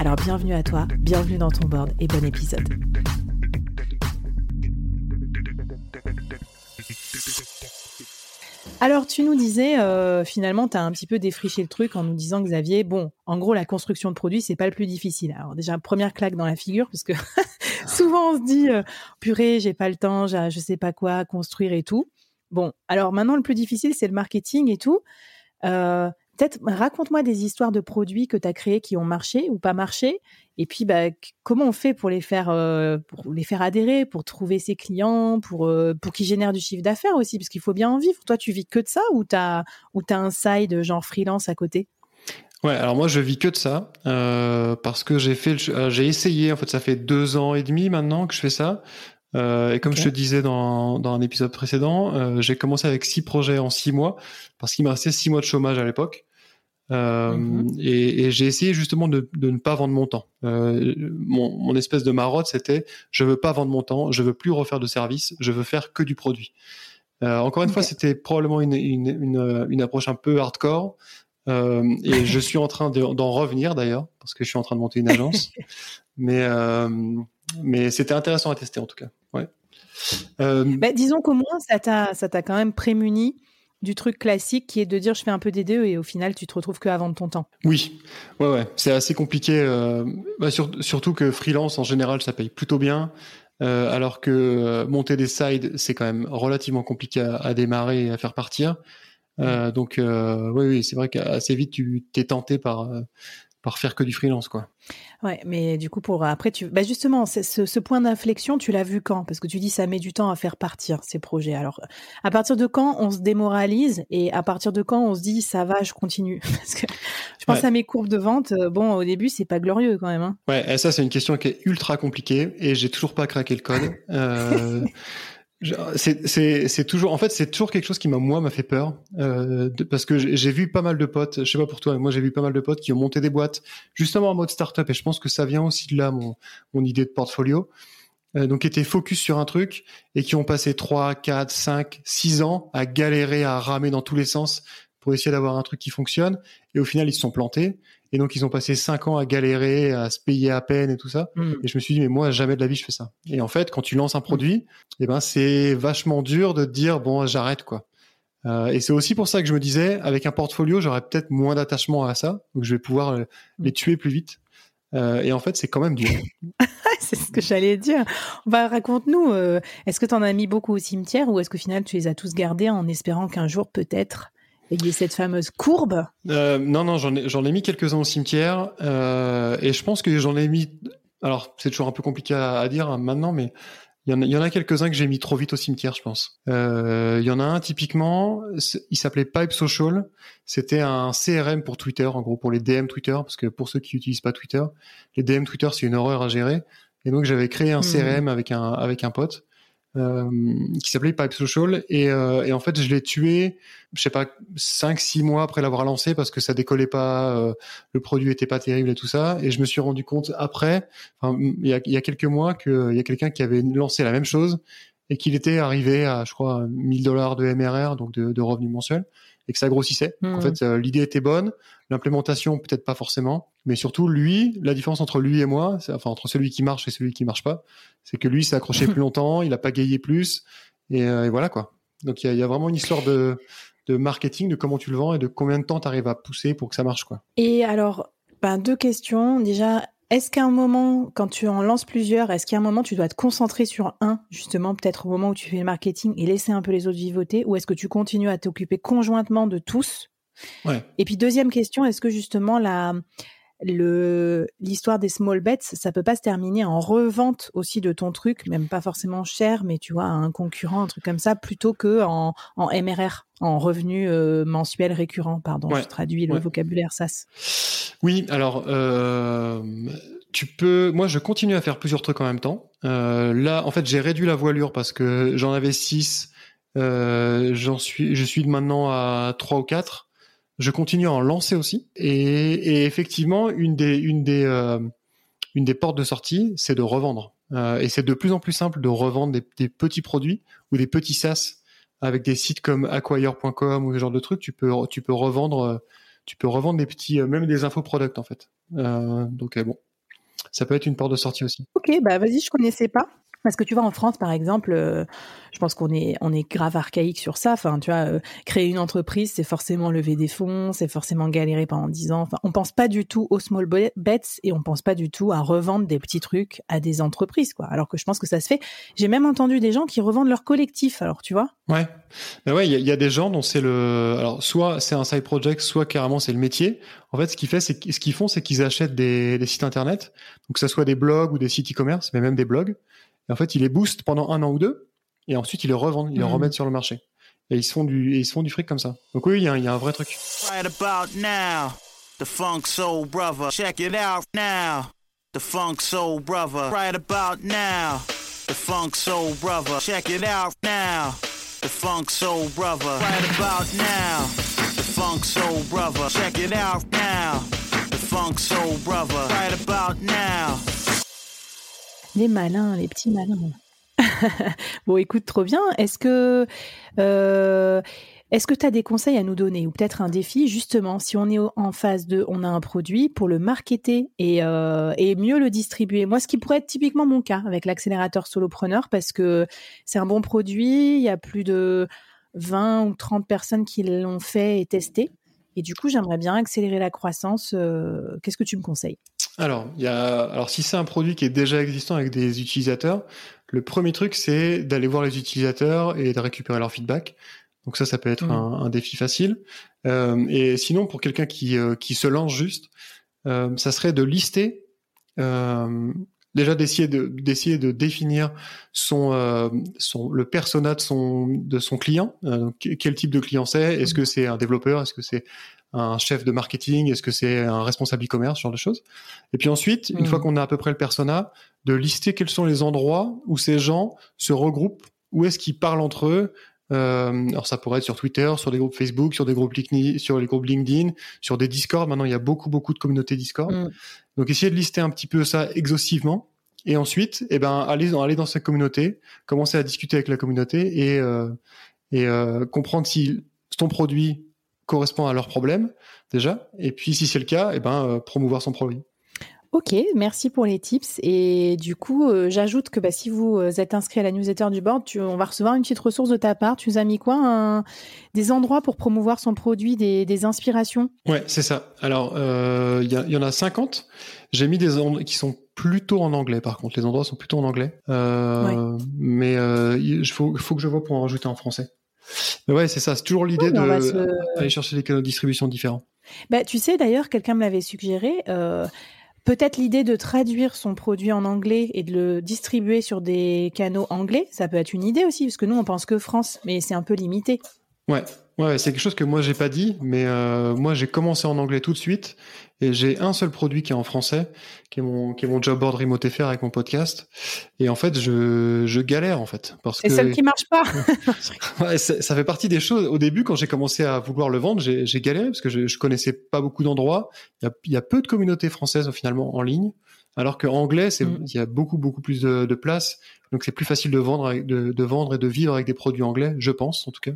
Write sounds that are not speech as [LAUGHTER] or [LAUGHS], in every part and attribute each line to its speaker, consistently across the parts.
Speaker 1: Alors bienvenue à toi, bienvenue dans ton board et bon épisode. Alors tu nous disais, euh, finalement, tu as un petit peu défriché le truc en nous disant, Xavier, bon, en gros, la construction de produits, c'est pas le plus difficile. Alors déjà, première claque dans la figure, parce que [LAUGHS] souvent on se dit, euh, purée, j'ai pas le temps, je sais pas quoi construire et tout. Bon, alors maintenant, le plus difficile, c'est le marketing et tout. Euh, peut-être raconte-moi des histoires de produits que tu as créés qui ont marché ou pas marché. Et puis, bah, comment on fait pour les faire, euh, pour les faire adhérer, pour trouver ses clients, pour, euh, pour qu'ils génèrent du chiffre d'affaires aussi, parce qu'il faut bien en vivre. Toi, tu vis que de ça ou tu as, ou as un side genre freelance à côté?
Speaker 2: Ouais, alors moi je vis que de ça euh, parce que j'ai fait, j'ai essayé. En fait, ça fait deux ans et demi maintenant que je fais ça. Euh, et comme je te disais dans, dans un épisode précédent, euh, j'ai commencé avec six projets en six mois parce qu'il me restait six mois de chômage à l'époque. Euh, mhm. Et, et j'ai essayé justement de, de, ne pas vendre mon temps. Euh, mon, mon, espèce de marotte, c'était je veux pas vendre mon temps, je veux plus refaire de service, je veux faire que du produit. Euh, encore une fois, c'était probablement une, une, une, une, approche un peu hardcore. Et je suis en train d'en revenir d'ailleurs parce que je suis en train de monter une agence. [LAUGHS] mais mais c'était intéressant à tester en tout cas. Ouais.
Speaker 1: Bah, disons qu'au moins ça t'a ça t'a quand même prémuni du truc classique qui est de dire je fais un peu DDE et au final tu te retrouves que à vendre ton temps.
Speaker 2: Oui, ouais, ouais, c'est assez compliqué. Euh, bah, surtout que freelance en général ça paye plutôt bien, euh, alors que euh, monter des sides c'est quand même relativement compliqué à, démarrer et à faire partir. Donc oui, oui, c'est vrai qu'assez vite tu t'es tenté par par faire que du freelance, quoi.
Speaker 1: Ouais, mais du coup, pour après, tu, bah justement, ce, ce point d'inflexion, tu l'as vu quand? Parce que tu dis ça met du temps à faire partir ces projets. Alors, à partir de quand on se démoralise et à partir de quand on se dit ça va, je continue? [LAUGHS] Parce que je pense à mes courbes de vente. Euh, bon, au début, c'est pas glorieux quand même. Hein.
Speaker 2: Ouais, et ça, c'est une question qui est ultra compliquée et j'ai toujours pas craqué le code. Euh, [LAUGHS] c'est toujours, en fait, c'est toujours quelque chose qui m'a moi m'a fait peur euh, parce que j'ai vu pas mal de potes. Je sais pas pour toi, mais moi j'ai vu pas mal de potes qui ont monté des boîtes justement en mode startup et je pense que ça vient aussi de là mon mon idée de portfolio. Euh, donc qui étaient focus sur un truc et qui ont passé 3, 4, 5, 6 ans à galérer, à ramer dans tous les sens pour essayer d'avoir un truc qui fonctionne et au final ils se sont plantés et donc, ils ont passé cinq ans à galérer, à se payer à peine et tout ça. Mm. Et je me suis dit, mais moi, jamais de la vie, je fais ça. Et en fait, quand tu lances un produit, eh ben, c'est vachement dur de te dire, bon, j'arrête, quoi. Euh, et c'est aussi pour ça que je me disais, avec un portfolio, j'aurais peut-être moins d'attachement à ça. Donc, je vais pouvoir euh, mm. les tuer plus vite. Euh, et en fait, c'est quand même dur. [LAUGHS]
Speaker 1: c'est ce que j'allais dire. Bah, raconte-nous, euh, est-ce que tu en as mis beaucoup au cimetière ou est-ce qu'au final, tu les as tous gardés en espérant qu'un jour, peut-être, il y a cette fameuse courbe
Speaker 2: euh, Non, non, j'en ai, ai mis quelques-uns au cimetière. Euh, et je pense que j'en ai mis... Alors, c'est toujours un peu compliqué à, dire hein, maintenant, mais il y en a, quelques-uns que j'ai mis trop vite au cimetière, je pense. Euh, il y en a un typiquement, il s'appelait Pipe Social. C'était un CRM pour Twitter, en gros pour les DM Twitter, parce que pour ceux qui n'utilisent pas Twitter, les DM Twitter c'est une horreur à gérer. Et donc j'avais créé un CRM hmm. avec un avec un pote qui s'appelait Pipe Social. Et, euh, et, en fait je l'ai tué je sais pas cinq six mois après l'avoir lancé parce que ça décollait pas euh, le produit était pas terrible et tout ça. Et je me suis rendu compte après il, y a, y a quelques mois qu'il y a quelqu'un qui avait lancé la même chose et qu'il était arrivé à je crois 1000 dollars de MRR donc de, de revenus mensuels et que ça grossissait. En mmh. fait, l'idée était bonne, l'implémentation peut-être pas forcément, mais surtout lui, la différence entre lui et moi, enfin entre celui qui marche et celui qui marche pas, c'est que lui s'est accroché [LAUGHS] plus longtemps, il a pas gagné plus, et, euh, et voilà quoi. Donc il y a, y a, vraiment une histoire de, de marketing, de comment tu le vends et de combien de temps tu arrives à pousser pour que ça marche quoi.
Speaker 1: Et alors Ben, deux questions. Déjà, est-ce qu'à un moment, quand tu en lances plusieurs, est-ce qu'à un moment, tu dois te concentrer sur un, justement, peut-être au moment où tu fais le marketing et laisser un peu les autres vivoter, ou est-ce que tu continues à t'occuper conjointement de tous?
Speaker 2: Ouais.
Speaker 1: Et puis deuxième question, est-ce que justement la le l'histoire des small bets, ça peut pas se terminer en revente aussi de ton truc, même pas forcément cher, mais tu vois à un concurrent, un truc comme ça, plutôt que en, en MRR, en revenu euh, mensuel récurrent. Pardon,
Speaker 2: Ouais.
Speaker 1: je traduis le
Speaker 2: Ouais.
Speaker 1: vocabulaire SAS.
Speaker 2: Oui, alors euh, tu peux. Moi, je continue à faire plusieurs trucs en même temps. Euh, là, en fait, j'ai réduit la voilure parce que j'en avais six. Euh, j'en suis, je suis maintenant à trois ou quatre. Je continue à en lancer aussi. Et, effectivement, une des, une des, euh, une des portes de sortie, c'est de revendre. Euh, et c'est de plus en plus simple de revendre des, petits produits ou des petits SaaS avec des sites comme acquire.com ou ce genre de trucs. Tu peux, tu peux revendre. euh, tu peux revendre des petits, même des infoproducts en fait. Donc bon, ça peut être une porte de sortie aussi.
Speaker 1: Ok, bah vas-y, je connaissais pas. Parce que tu vois, en France, par exemple, euh, je pense qu'on est, grave archaïque sur ça. Enfin, tu vois, euh, créer une entreprise, c'est forcément lever des fonds, c'est forcément galérer pendant 10 ans. Enfin, on pense pas du tout aux small be- bets et on pense pas du tout à revendre des petits trucs à des entreprises, quoi. Alors que je pense que ça se fait. J'ai même entendu des gens qui revendent leur collectif. Alors, tu vois.
Speaker 2: Ouais, ben ouais, il y, a- des gens dont c'est le, alors soit c'est un side project, soit carrément c'est le métier. En fait, ce qu'ils ce qu'ils font, c'est qu'ils achètent des, des sites internet, donc que ça soit des blogs ou des sites e-commerce, mais même des blogs. Et en fait, ils les boostent pendant un an ou deux, et ensuite ils les revendent, ils les
Speaker 1: Mhm.
Speaker 2: remettent sur le marché. Et ils se font du, et ils se font du fric comme ça. Donc oui, il y, a un- il y a un vrai truc.
Speaker 3: Right about now, the Funk Soul Brother. Check it out now, the Funk Soul Brother. Right about now, the Funk Soul Brother. Check it out now, the Funk Soul Brother. Right about now, the Funk Soul Brother. Check it out now, the Funk Soul Brother. Right about now.
Speaker 1: Les malins, les petits malins. [LAUGHS] bon, écoute, trop bien. Est-ce que euh, est-ce que tu as des conseils à nous donner ou peut-être un défi? Justement si on est en phase de on a un produit pour le marketer et, euh, et mieux le distribuer. Moi, ce qui pourrait être typiquement mon cas avec l'accélérateur solopreneur parce que c'est un bon produit, il y a plus de 20 ou 30 personnes qui l'ont fait et testé. Et du coup, j'aimerais bien accélérer la croissance. Euh, Qu'est-ce que tu me conseilles?
Speaker 2: Alors, y a, alors si c'est un produit qui est déjà existant avec des utilisateurs, le premier truc c'est d'aller voir les utilisateurs et de récupérer leur feedback. Donc ça, ça peut être
Speaker 1: Mhm.
Speaker 2: un, un défi facile. Euh, et sinon, pour quelqu'un qui, euh, qui se lance juste, ça serait de lister, déjà d'essayer de, d'essayer de définir son, euh, son, le persona de son, de son client. Euh, quel type de client c'est? Est-ce que c'est un développeur? Est-ce que c'est un chef de marketing? Est-ce que c'est un responsable e-commerce? Ce genre de choses. Et puis ensuite, une
Speaker 1: Mhm.
Speaker 2: fois qu'on a à peu près le persona, de lister quels sont les endroits où ces gens se regroupent, où est-ce qu'ils parlent entre eux. Euh, alors ça pourrait être sur Twitter, sur des groupes Facebook, sur des groupes LinkedIn, sur les groupes LinkedIn, sur des Discord. Maintenant, il y a beaucoup beaucoup de communautés Discord.
Speaker 1: Mm.
Speaker 2: Donc essayer de lister un petit peu ça exhaustivement. Et ensuite, eh ben, aller dans, aller dans cette communauté, commencer à discuter avec la communauté et, euh, et euh, comprendre si ton produit correspond à leurs problèmes déjà. Et puis si c'est le cas, eh ben, euh, promouvoir son produit.
Speaker 1: Ok, merci pour les tips. Et du coup, euh, j'ajoute que bah, si vous euh, êtes inscrit à la newsletter du board, tu, on va recevoir une petite ressource de ta part. Tu nous as mis quoi un- Des endroits pour promouvoir son produit, des, des inspirations?
Speaker 2: Ouais, c'est ça. Alors, euh, il y, en a 50. J'ai mis des endroits qui sont plutôt en anglais, par contre. Les endroits sont plutôt en anglais. Euh, Mais il faut, faut que je vois pour en rajouter en français. Mais ouais, c'est ça. C'est toujours l'idée de
Speaker 1: va se-
Speaker 2: aller chercher des canaux de distribution différents.
Speaker 1: bah, Tu sais, d'ailleurs, quelqu'un me l'avait suggéré. euh, Peut-être l'idée de traduire son produit en anglais et de le distribuer sur des canaux anglais, ça peut être une idée aussi, parce que nous, on pense que France, mais c'est un peu limité.
Speaker 2: Ouais, ouais, c'est quelque chose que moi j'ai pas dit, mais euh, moi j'ai commencé en anglais tout de suite et j'ai un seul produit qui est en français, qui est mon qui est mon job board remote FR avec mon podcast. Et en fait, je je galère en fait parce
Speaker 1: C'est
Speaker 2: que
Speaker 1: celle qui marche pas. [LAUGHS]
Speaker 2: Ouais, ça, ça fait partie des choses. Au début, quand j'ai commencé à vouloir le vendre, j'ai j'ai galéré parce que je, je connaissais pas beaucoup d'endroits. Il y a, y a peu de communautés françaises finalement en ligne, alors que anglais, c'est
Speaker 1: Mm.
Speaker 2: il y a beaucoup beaucoup plus de, de place. Donc c'est plus facile de vendre, et de vivre avec des produits anglais, je pense en tout cas,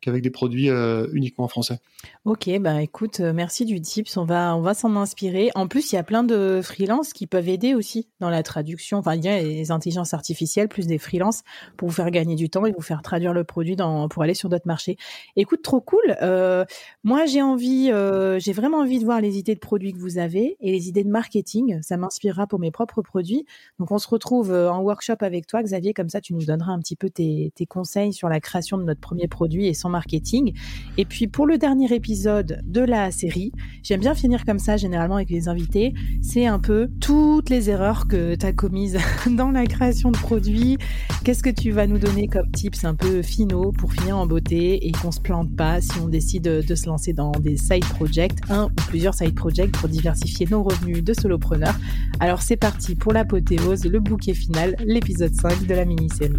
Speaker 2: qu'avec des produits euh, uniquement français.
Speaker 1: Ok, bah écoute, euh, merci du tips. On va, on va s'en inspirer. En plus, il y a plein de freelances qui peuvent aider aussi dans la traduction. Enfin, il y a les intelligences artificielles plus des freelances pour vous faire gagner du temps et vous faire traduire le produit pour aller sur d'autres marchés. Écoute, trop cool. Euh, moi, j'ai envie, j'ai vraiment envie de voir les idées de produits que vous avez et les idées de marketing. Ça m'inspirera pour mes propres produits. Donc, on se retrouve en workshop avec toi, Xavier. Comme ça, tu nous donneras un petit peu tes, conseils sur la création de notre premier produit et son marketing. Et puis, pour le dernier épisode de la série, j'aime bien finir comme ça, généralement, avec les invités. C'est un peu toutes les erreurs que tu as commises [LAUGHS] dans la création de produits. Qu'est-ce que tu vas nous donner comme tips un peu finaux pour finir en beauté et qu'on se plante pas si on décide de se lancer dans des side projects, un ou plusieurs side projects pour diversifier nos revenus de solopreneurs. Alors c'est parti pour l'apothéose, le bouquet final, l'épisode 5 de la mini-série.